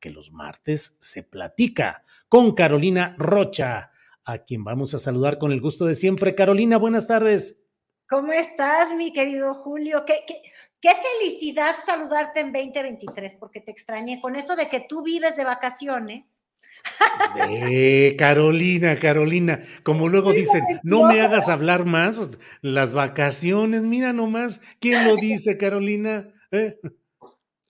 que los martes se platica con Carolina Rocha, a quien vamos a saludar con el gusto de siempre. Carolina, buenas tardes. ¿Cómo estás, mi querido Julio? Qué, qué, qué felicidad saludarte en 2023, porque te extrañé con eso de que tú vives de vacaciones. Eh, Carolina, Carolina, como luego dicen, no me hagas hablar más, pues, las vacaciones, mira nomás, ¿quién lo dice, Carolina? ¿Eh?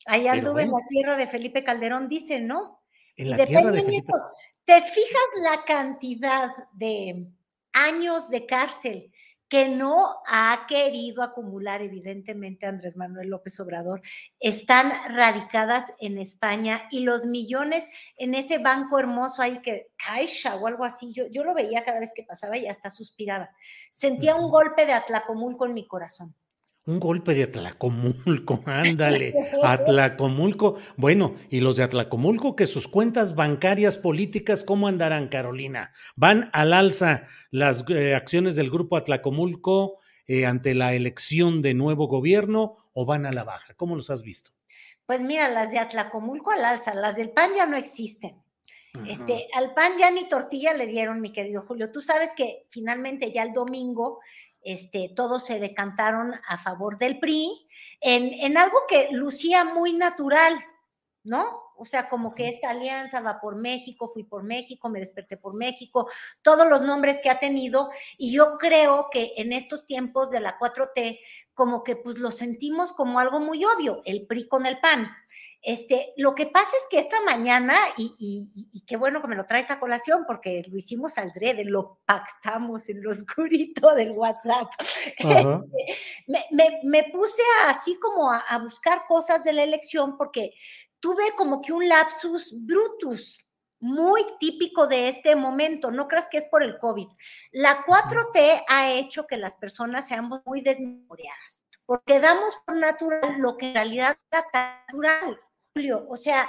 Pero anduve en la tierra de Felipe Calderón, dice, ¿no? En Y la de tierra de Peña Felipe. Nieto. ¿Te fijas la cantidad de años de cárcel que no ha querido acumular, evidentemente, Andrés Manuel López Obrador? Están radicadas en España y los millones en ese banco hermoso ahí que Caixa o algo así, yo, yo lo veía cada vez que pasaba y hasta suspiraba. Sentía un golpe de Atlacomulco en mi corazón. Un golpe de Atlacomulco, ándale, Atlacomulco. Bueno, y los de Atlacomulco, que sus cuentas bancarias políticas, ¿cómo andarán, Carolina? ¿Van al alza las eh, acciones del grupo Atlacomulco eh, ante la elección de nuevo gobierno o van a la baja? ¿Cómo los has visto? Pues mira, las de Atlacomulco al alza, las del PAN ya no existen. Este, al pan ya ni tortilla le dieron, mi querido Julio. Tú sabes que finalmente ya el domingo este, todos se decantaron a favor del PRI en, en algo que lucía muy natural, ¿no? O sea, como que esta alianza va por México, fui por México, me desperté por México, todos los nombres que ha tenido. Y yo creo que en estos tiempos de la 4T, como que pues lo sentimos como algo muy obvio, el PRI con el PAN. Este, lo que pasa es que esta mañana, y, y- y- y qué bueno que me lo traes a colación, porque lo hicimos al drede, lo pactamos en lo oscurito del WhatsApp. Ajá. me, me- me puse así como a, a buscar cosas de la elección porque tuve como que un lapsus brutus muy típico de este momento. No creas que es por el COVID. La 4T ha hecho que las personas seamos muy desmemoriadas porque damos por natural lo que en realidad era natural, Julio. O sea,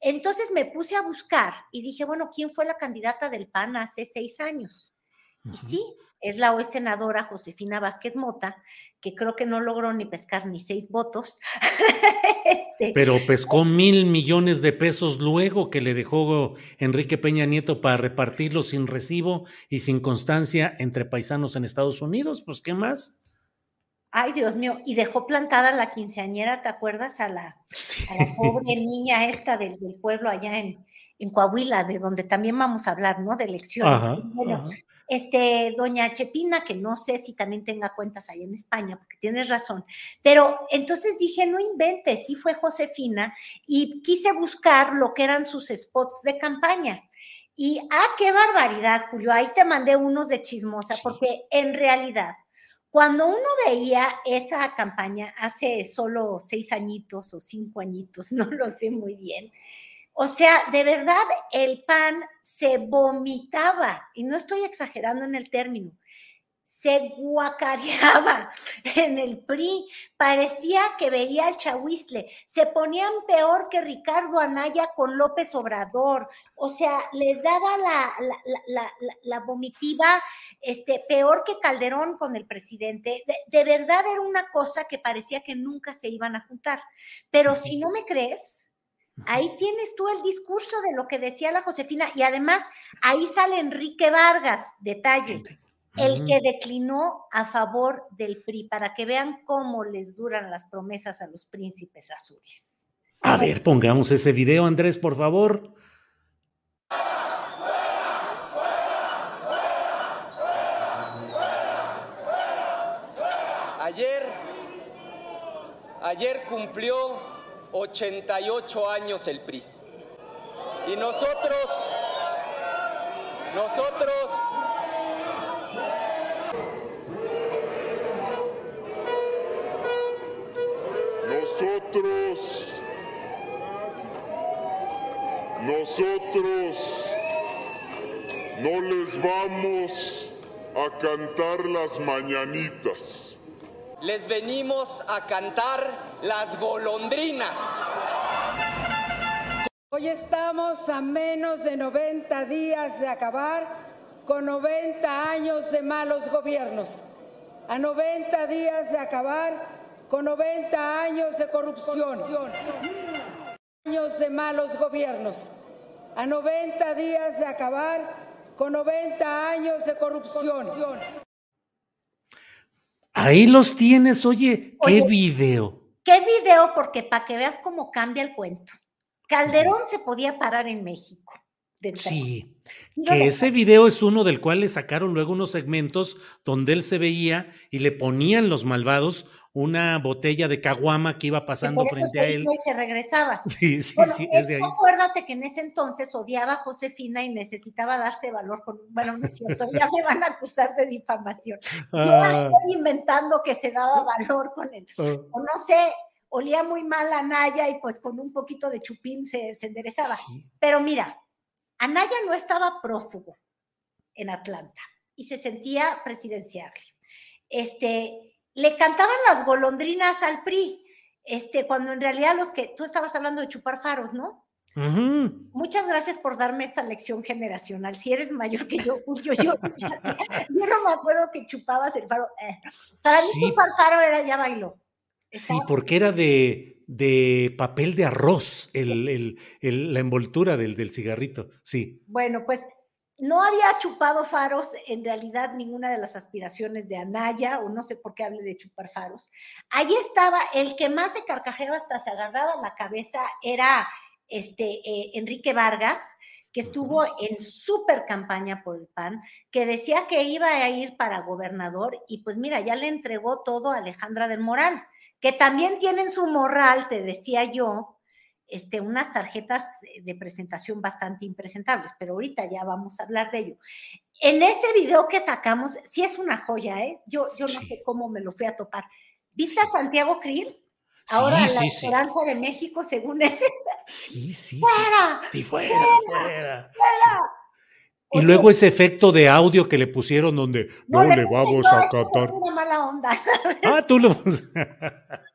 entonces me puse a buscar y dije, bueno, ¿quién fue la candidata del PAN hace seis años? Y sí, es la hoy senadora Josefina Vázquez Mota, que creo que no logró ni pescar ni seis votos. Este, Pero pescó mil millones de pesos luego que le dejó Enrique Peña Nieto para repartirlo sin recibo y sin constancia entre paisanos en Estados Unidos. Pues, ¿qué más? ay, Dios mío, y dejó plantada la quinceañera, ¿te acuerdas? A la. A la pobre niña esta del, del pueblo allá en, en Coahuila, de donde también vamos a hablar, ¿no? De elecciones. Ajá, Bueno, ajá. este, doña Chepina, que no sé si también tenga cuentas ahí en España, porque tienes razón, pero entonces dije, no inventes, sí fue Josefina, y quise buscar lo que eran sus spots de campaña. Y, ah, qué barbaridad, Julio, ahí te mandé unos de chismosa, Sí. porque en realidad, cuando uno veía esa campaña hace solo seis añitos o cinco añitos, no lo sé muy bien, o sea, de verdad, el pan se vomitaba, y no estoy exagerando en el término, se guacareaba en el PRI, parecía que veía al chahuizle, se ponían peor que Ricardo Anaya con López Obrador, o sea, les daba la, la, la, la, la vomitiva este, peor que Calderón con el presidente. De, verdad era una cosa que parecía que nunca se iban a juntar. Pero si no me crees, ahí tienes tú el discurso de lo que decía la Josefina y además ahí sale Enrique Vargas, detalle, el que declinó a favor del PRI, para que vean cómo les duran las promesas a los príncipes azules. A ver, pongamos ese video, Andrés, por favor. Ayer, ayer cumplió 88 años el PRI. Y nosotros, nosotros nosotros, nosotros no les vamos a cantar las mañanitas les venimos a cantar las golondrinas. Hoy estamos a menos de 90 días de acabar con 90 años de malos gobiernos, a 90 días de acabar con 90 años de corrupción, años de malos gobiernos, a 90 días de acabar con 90 años de corrupción. Ahí los tienes, oye, qué video. Qué video, porque para que veas cómo cambia el cuento. Calderón se podía parar en México. Sí, que ese video es uno del cual le sacaron luego unos segmentos donde él se veía y le ponían los malvados una botella de caguama que iba pasando frente a él. Y se regresaba. Sí, sí, sí, es de ahí. Acuérdate que en ese entonces odiaba a Josefina y necesitaba darse valor con, bueno, no es cierto, ya me van a acusar de difamación. Yo ah. estoy inventando que se daba valor con él. Ah. O no sé, olía muy mal a Naya y pues con un poquito de chupín se, enderezaba. Pero mira, Anaya no estaba prófugo en Atlanta y se sentía presidencial. Este, le cantaban las golondrinas al PRI, este, cuando en realidad los que tú estabas hablando de chupar faros, ¿no? Muchas gracias por darme esta lección generacional. Si eres mayor que yo, yo, yo, yo no me acuerdo que chupabas el faro. Eh, para mí chupar faro era ya bailó. Sí, porque era de, de papel de arroz, el, la envoltura del, del, cigarrito, sí. Bueno, pues no había chupado faros en realidad ninguna de las aspiraciones de Anaya, o no sé por qué hable de chupar faros. Allí estaba, el que más se carcajeaba hasta se agarraba la cabeza era este, eh, Enrique Vargas, que estuvo en súper campaña por el PAN, que decía que iba a ir para gobernador y pues mira, ya le entregó todo a Alejandra del Moral que también tienen su morral, te decía yo, este, unas tarjetas de presentación bastante impresentables, pero ahorita ya vamos a hablar de ello. En ese video que sacamos, sí es una joya, ¿eh? Yo, yo no sé cómo me lo fui a topar. ¿Viste a Santiago Krill? Ahora la esperanza de México, según ese. Sí, sí. ¡Fuera! Sí, fuera, fuera. Y luego ese efecto de audio que le pusieron donde no, le, vamos a cantar. Una mala onda. Ah, tú lo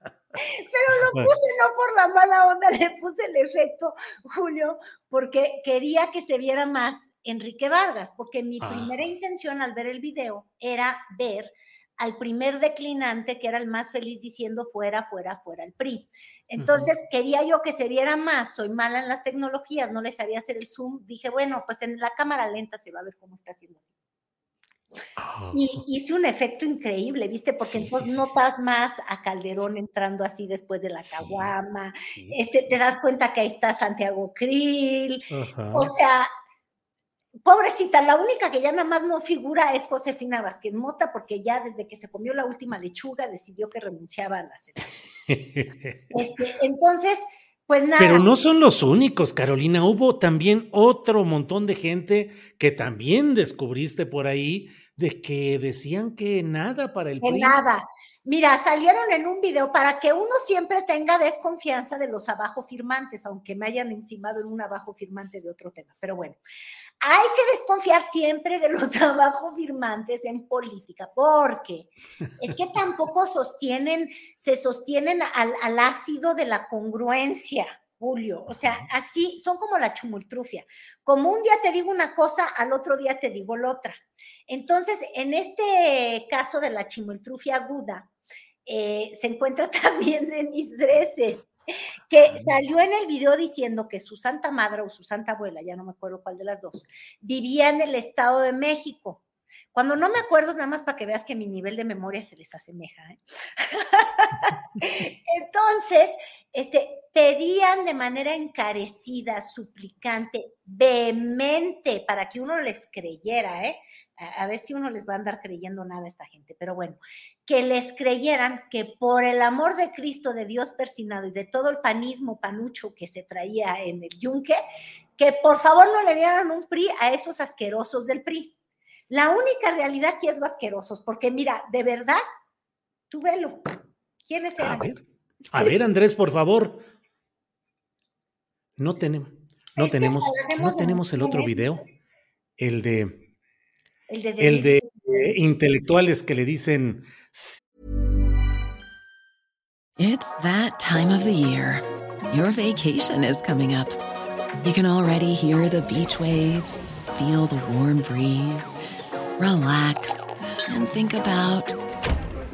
Pero lo puse no por la mala onda, le puse el efecto, Julio, porque quería que se viera más Enrique Vargas, porque mi ah. primera intención al ver el video era ver al primer declinante, que era el más feliz diciendo fuera, fuera, fuera el PRI. Entonces quería yo que se viera más, soy mala en las tecnologías, no le sabía hacer el zoom, dije, bueno, pues en la cámara lenta se va a ver cómo está haciendo. Y ah. hice un efecto increíble, ¿viste? Porque entonces notas más a Calderón entrando así después de la caguama, este, te das cuenta que ahí está Santiago Krill, o sea, pobrecita, la única que ya nada más no figura es Josefina Vázquez Mota, porque ya desde que se comió la última lechuga decidió que renunciaba a la este, entonces, pues nada. Pero no son los únicos, Carolina. Hubo también otro montón de gente que también descubriste por ahí de que decían que nada para el que nada. Mira, salieron en un video para que uno siempre tenga desconfianza de los abajo firmantes, aunque me hayan encimado en un abajo firmante de otro tema. Pero bueno, hay que desconfiar siempre de los abajo firmantes en política, porque es que tampoco sostienen, se sostienen al, ácido de la congruencia. Julio. O sea, así son como la chumultrufia. Como un día te digo una cosa, al otro día te digo la otra. Entonces, en este caso de la chimultrufia aguda, eh, se encuentra también Denise Dresser, que salió en el video diciendo que su santa madre o su santa abuela, ya no me acuerdo cuál de las dos, vivía en el Estado de México. Cuando no me acuerdo, nada más para que veas que mi nivel de memoria se les asemeja. ¿eh? Entonces, este, pedían de manera encarecida, suplicante, vehemente, para que uno les creyera, ¿eh? A, ver si uno les va a andar creyendo nada a esta gente, pero bueno, que les creyeran que por el amor de Cristo, de Dios persinado y de todo el panismo panucho que se traía en el yunque, que por favor no le dieran un PRI a esos asquerosos del PRI. La única realidad que es asquerosos, porque mira, de verdad, tú velo. ¿Quiénes eran? A ver, a ver, Andrés, por favor. No tenemos, no tenemos, no tenemos el otro video, el de El de, el de eh, intelectuales que le dicen It's that time of the year. Your vacation is coming up. You can already hear the beach waves, feel the warm breeze, relax, and think about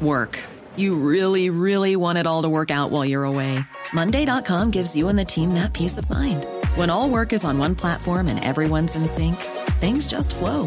work. You really, really want it all to work out while you're away. Monday.com gives you and the team that peace of mind. When all work is on one platform and everyone's in sync, things just flow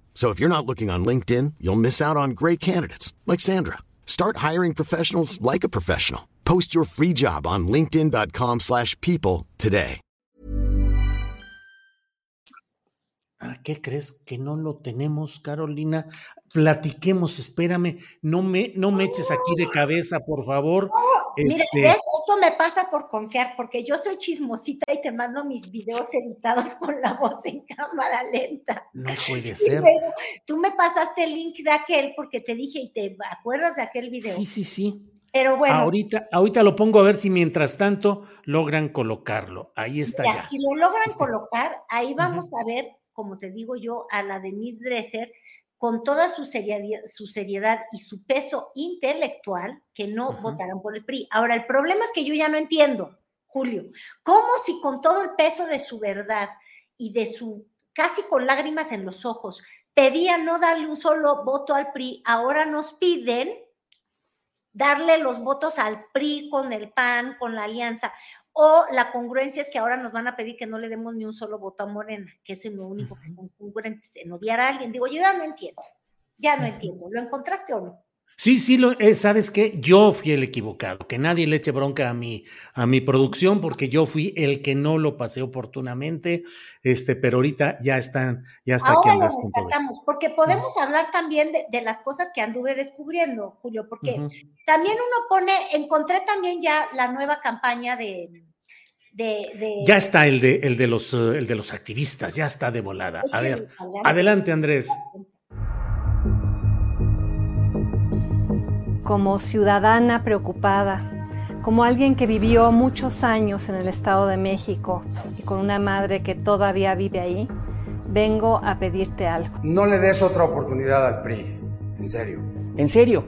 So if you're not looking on LinkedIn, you'll miss out on great candidates like Sandra. Start hiring professionals like a professional. Post your free job on linkedin.com/people slash people today. "Ah, ¿Qué crees que no lo tenemos, Carolina? Platiquemos, espérame, no me, no me eches aquí de cabeza, por favor. Mira, Este, esto me pasa por confiar, porque yo soy chismosita y te mando mis videos editados con la voz en cámara lenta. no puede ser. luego, tú me pasaste el link de aquel porque te dije y te acuerdas de aquel video. Sí, sí, sí. Pero bueno, Ahorita, ahorita lo pongo a ver si mientras tanto logran colocarlo. Ahí está mira, ya. si lo logran Este- colocar, ahí vamos a ver, como te digo yo, a la Denise Dresser con toda su seriedad, su seriedad y su peso intelectual que no Ujú. votarán por el PRI. Ahora, el problema es que yo ya no entiendo, Julio, cómo si con todo el peso de su verdad y de su, casi con lágrimas en los ojos, pedía no darle un solo voto al PRI, ahora nos piden darle los votos al PRI con el PAN, con la alianza. O la congruencia es que ahora nos van a pedir que no le demos ni un solo voto a Morena, que eso es lo único que son congruentes, en odiar a alguien. Digo, yo ya no entiendo, ya no entiendo. ¿Lo encontraste o no? Sí, sí, lo, eh, ¿sabes qué? Yo fui el equivocado, que nadie le eche bronca a mi, a mi producción, porque yo fui el que no lo pasé oportunamente, este, pero ahorita ya están, ya está aquí Ahora B. rescatamos, porque podemos hablar también de, de las cosas que anduve descubriendo, Julio, porque también uno pone, encontré también ya la nueva campaña de... de, de- Ya está el de, el de los, eh, el de los activistas, ya está de volada. A ver, adelante, Andrés. Como ciudadana preocupada, como alguien que vivió muchos años en el Estado de México y con una madre que todavía vive ahí, vengo a pedirte algo. No le des otra oportunidad al PRI, en serio. ¿En serio?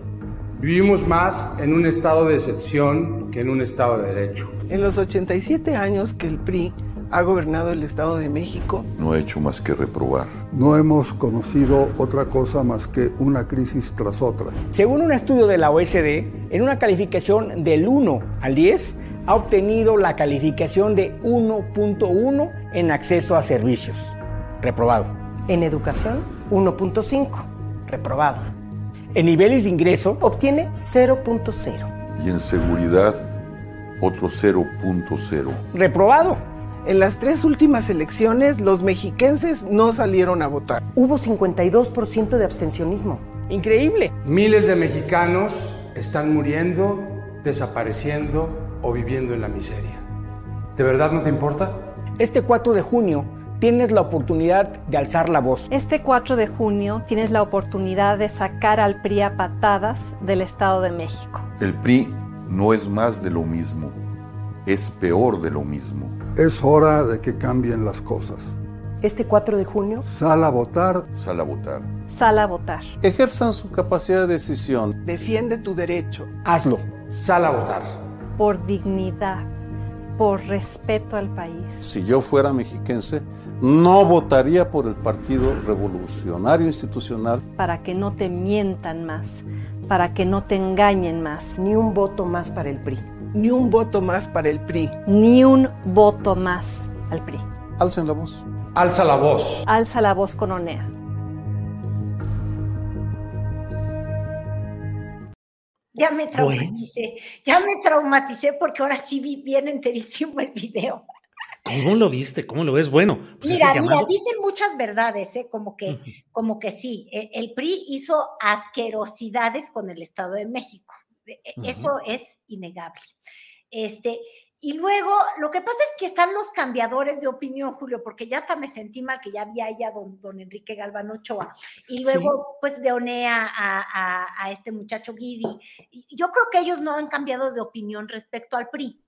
Vivimos más en un estado de excepción que en un estado de derecho. En los 87 años que el PRI ha gobernado el Estado de México, No he hecho más que reprobar. No hemos conocido otra cosa más que una crisis tras otra. Según un estudio de la OSD, en una calificación del 1 al 10, ha obtenido la calificación de 1.1 en acceso a servicios. Reprobado. En educación, 1.5. Reprobado. En niveles de ingreso, Obtiene 0.0. Y en seguridad, otro 0.0. reprobado. En las tres últimas elecciones los mexiquenses no salieron a votar. Hubo 52% de abstencionismo. Increíble. Miles de mexicanos están muriendo, desapareciendo o viviendo en la miseria. ¿De verdad no te importa? Este 4 de junio tienes la oportunidad de alzar la voz. Este 4 de junio tienes la oportunidad de sacar al PRI a patadas del Estado de México. El PRI no es más de lo mismo, es peor de lo mismo. Es hora de que cambien las cosas. Este 4 de junio, Sal a votar. Sal a votar. Sal a votar. Ejerzan su capacidad de decisión. Defiende tu derecho. Hazlo. Sal a votar. Por dignidad, por respeto al país. Si yo fuera mexiquense, no votaría por el Partido Revolucionario Institucional. Para que no te mientan más, para que no te engañen más. Ni un voto más para el PRI. Ni un voto más para el PRI. Ni un voto más al PRI. Alcen la voz. Alza la voz. Alza la voz con ONEA. Ya me traumaticé, ya me traumaticé porque ahora sí vi bien enterísimo el video. ¿Cómo lo viste? ¿Cómo lo ves? Bueno, pues mira, mira, dicen muchas verdades, ¿eh? como que, como que sí. e- El PRI hizo asquerosidades con el Estado de México. E-. Eso es innegable. Este, y luego, lo que pasa es que están los cambiadores de opinión, Julio, porque ya hasta me sentí mal que ya había ya don, don Enrique Galván Ochoa. Y luego, pues, de Onea a, a- a este muchacho Guidi. Y yo creo que ellos no han cambiado de opinión respecto al PRI.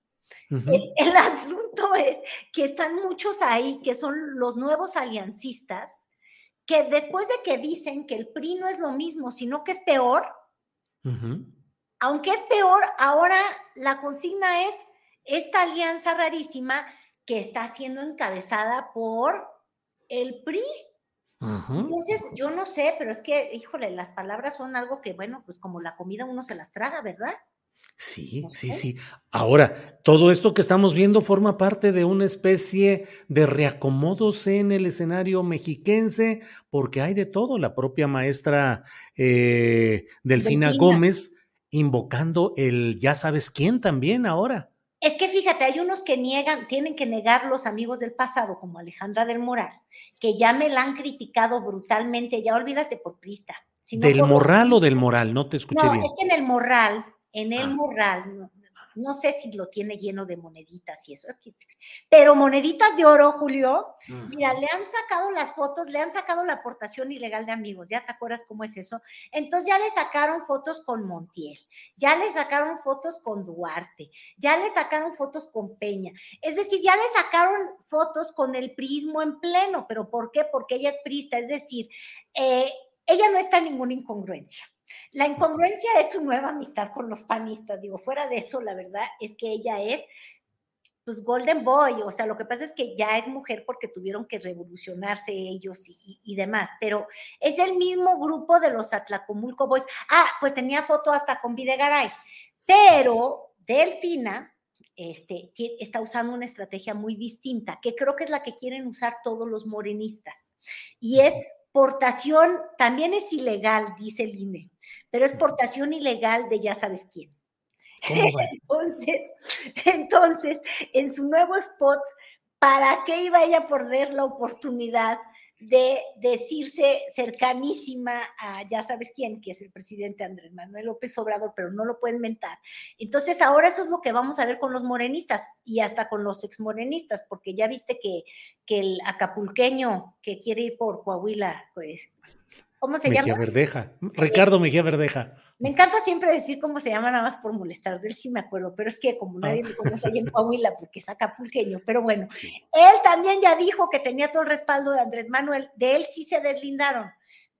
El, el asunto es que están muchos ahí que son los nuevos aliancistas, que después de que dicen que el PRI no es lo mismo, sino que es peor. Aunque es peor, ahora la consigna es esta alianza rarísima que está siendo encabezada por el PRI. Entonces, yo no sé, pero es que, híjole, las palabras son algo que, bueno, pues como la comida uno se las traga, ¿verdad? Sí, sí, sí. Ahora, todo esto que estamos viendo forma parte de una especie de reacomodos en el escenario mexiquense, porque hay de todo. La propia maestra eh, Delfina, Delfina. Gómez invocando el ya sabes quién también ahora. Es que fíjate, hay unos que niegan, tienen que negar los amigos del pasado, como Alejandra del Moral, que ya me la han criticado brutalmente, ya olvídate por prista. ¿Del por- morral o del moral? No te escuché No, bien. es que en el morral, en el Ah. morral, no, sé si lo tiene lleno de moneditas y eso, pero moneditas de oro, Julio, mira, le han sacado las fotos, le han sacado la aportación ilegal de amigos, ¿ya te acuerdas cómo es eso? Entonces ya le sacaron fotos con Montiel, ya le sacaron fotos con Duarte, ya le sacaron fotos con Peña, es decir, ya le sacaron fotos con el prismo en pleno, pero ¿por qué? Porque ella es prista, es decir, eh, ella no está en ninguna incongruencia. La incongruencia es su nueva amistad con los panistas. Digo, fuera de eso, la verdad es que ella es, pues, Golden Boy. O sea, lo que pasa es que ya es mujer porque tuvieron que revolucionarse ellos y, y- y demás. Pero es el mismo grupo de los Atlacomulco Boys. Ah, pues tenía foto hasta con Videgaray. Pero Delfina este, está usando una estrategia muy distinta, que creo que es la que quieren usar todos los morenistas. Y es portación, también es ilegal, dice el INE, pero es portación ilegal de ya sabes quién. Entonces, entonces, en su nuevo spot, ¿para qué iba ella a perder la oportunidad de decirse cercanísima a ya sabes quién, que es el presidente Andrés Manuel López Obrador, pero no lo pueden mentar? Entonces, ahora eso es lo que vamos a ver con los morenistas y hasta con los exmorenistas, porque ya viste que, que el acapulqueño que quiere ir por Coahuila, pues, ¿cómo se Mejía llama? Verdeja. Ricardo Mejía Verdeja. Me encanta siempre decir cómo se llama, nada más por molestar. De él sí me acuerdo, pero es que como nadie me conoce ahí en Coahuila porque es acapulqueño, pero bueno. Él también ya dijo que tenía todo el respaldo de Andrés Manuel. De él sí se deslindaron,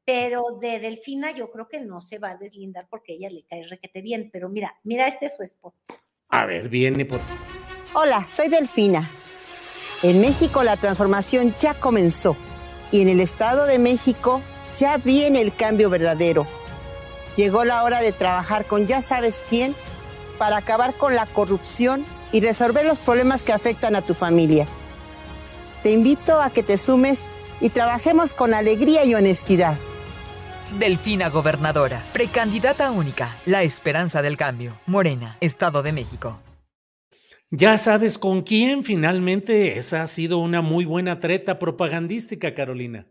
pero de Delfina yo creo que no se va a deslindar porque ella le cae requete bien. Pero mira, mira este es su spot. A ver, viene por. Hola, soy Delfina. En México la transformación ya comenzó y en el Estado de México ya viene el cambio verdadero. Llegó la hora de trabajar con ya sabes quién para acabar con la corrupción y resolver los problemas que afectan a tu familia. Te invito a que te sumes y trabajemos con alegría y honestidad. Delfina Gobernadora, precandidata única, la esperanza del cambio. Morena, Estado de México. Ya sabes con quién finalmente esa ha sido una muy buena treta propagandística, Carolina.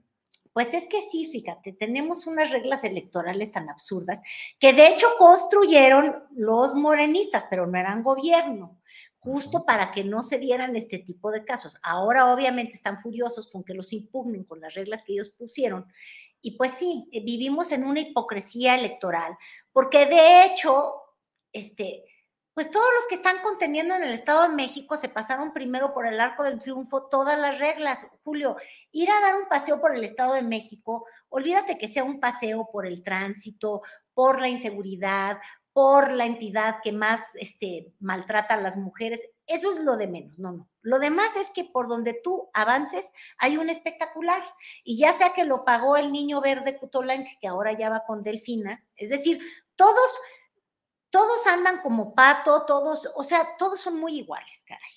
Pues es que sí, fíjate, tenemos unas reglas electorales tan absurdas que de hecho construyeron los morenistas, pero no eran gobierno. justo para que no se dieran este tipo de casos. Ahora obviamente están furiosos con que los impugnen con las reglas que ellos pusieron. Y pues sí, vivimos en una hipocresía electoral, porque de hecho, este, pues todos los que están conteniendo en el Estado de México se pasaron primero por el arco del triunfo todas las reglas. Julio, ir a dar un paseo por el Estado de México, olvídate que sea un paseo por el tránsito, por la inseguridad, por la entidad que más este, maltrata a las mujeres. Eso es lo de menos, no, no. Lo demás es que por donde tú avances hay un espectacular. Y ya sea que lo pagó el niño verde Cutolanc, que ahora ya va con Delfina, es decir, todos, todos andan como pato, todos, o sea, todos son muy iguales, caray.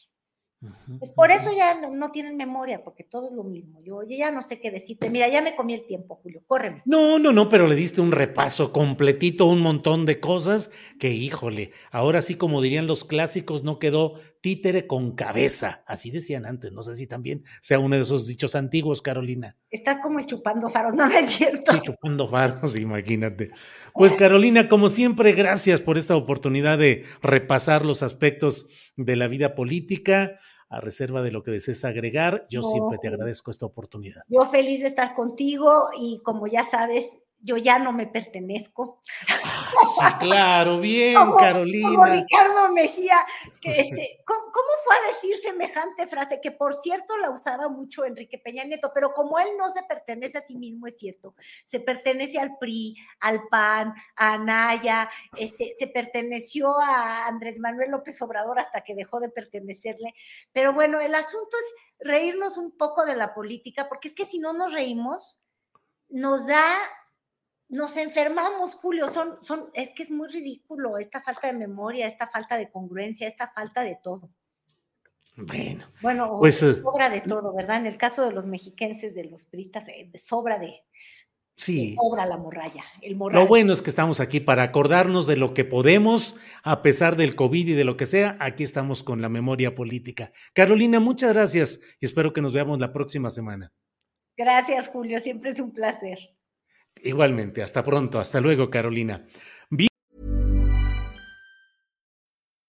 Pues por eso ya no, tienen memoria, porque todo es lo mismo. Yo, ya no sé qué decirte. Mira, ya me comí el tiempo, Julio. Córreme. No, no, no, pero le diste un repaso completito, un montón de cosas que, híjole, ahora sí, como dirían los clásicos, no quedó títere con cabeza. Así decían antes. No sé si también sea uno de esos dichos antiguos, Carolina. Estás como chupando faros, ¿no es cierto? Sí, chupando faros, imagínate. Pues, Carolina, como siempre, gracias por esta oportunidad de repasar los aspectos de la vida política a reserva de lo que desees agregar. Yo siempre te agradezco esta oportunidad. Yo feliz de estar contigo y como ya sabes, yo ya no me pertenezco. Sí, claro, bien, Carolina. Como Ricardo Mejía, que este, ¿cómo, fue a decir semejante frase? Que por cierto la usaba mucho Enrique Peña Nieto, pero como él no se pertenece a sí mismo, es cierto, se pertenece al PRI, al PAN, a Anaya, este, se perteneció a Andrés Manuel López Obrador hasta que dejó de pertenecerle. Pero bueno, el asunto es reírnos un poco de la política, porque es que si no nos reímos, nos da nos enfermamos, Julio, son, son, es que es muy ridículo esta falta de memoria, esta falta de congruencia, esta falta de todo. Bueno, bueno pues, eh, sobra de todo, ¿verdad? En el caso de los mexiquenses, de los pristas, eh, sobra de, Sí. sobra la morralla, el Lo bueno es que estamos aquí para acordarnos de lo que podemos, a pesar del COVID y de lo que sea, aquí estamos con la memoria política. Carolina, muchas gracias y espero que nos veamos la próxima semana. Gracias, Julio, siempre es un placer. Igualmente, hasta pronto, hasta luego, Carolina.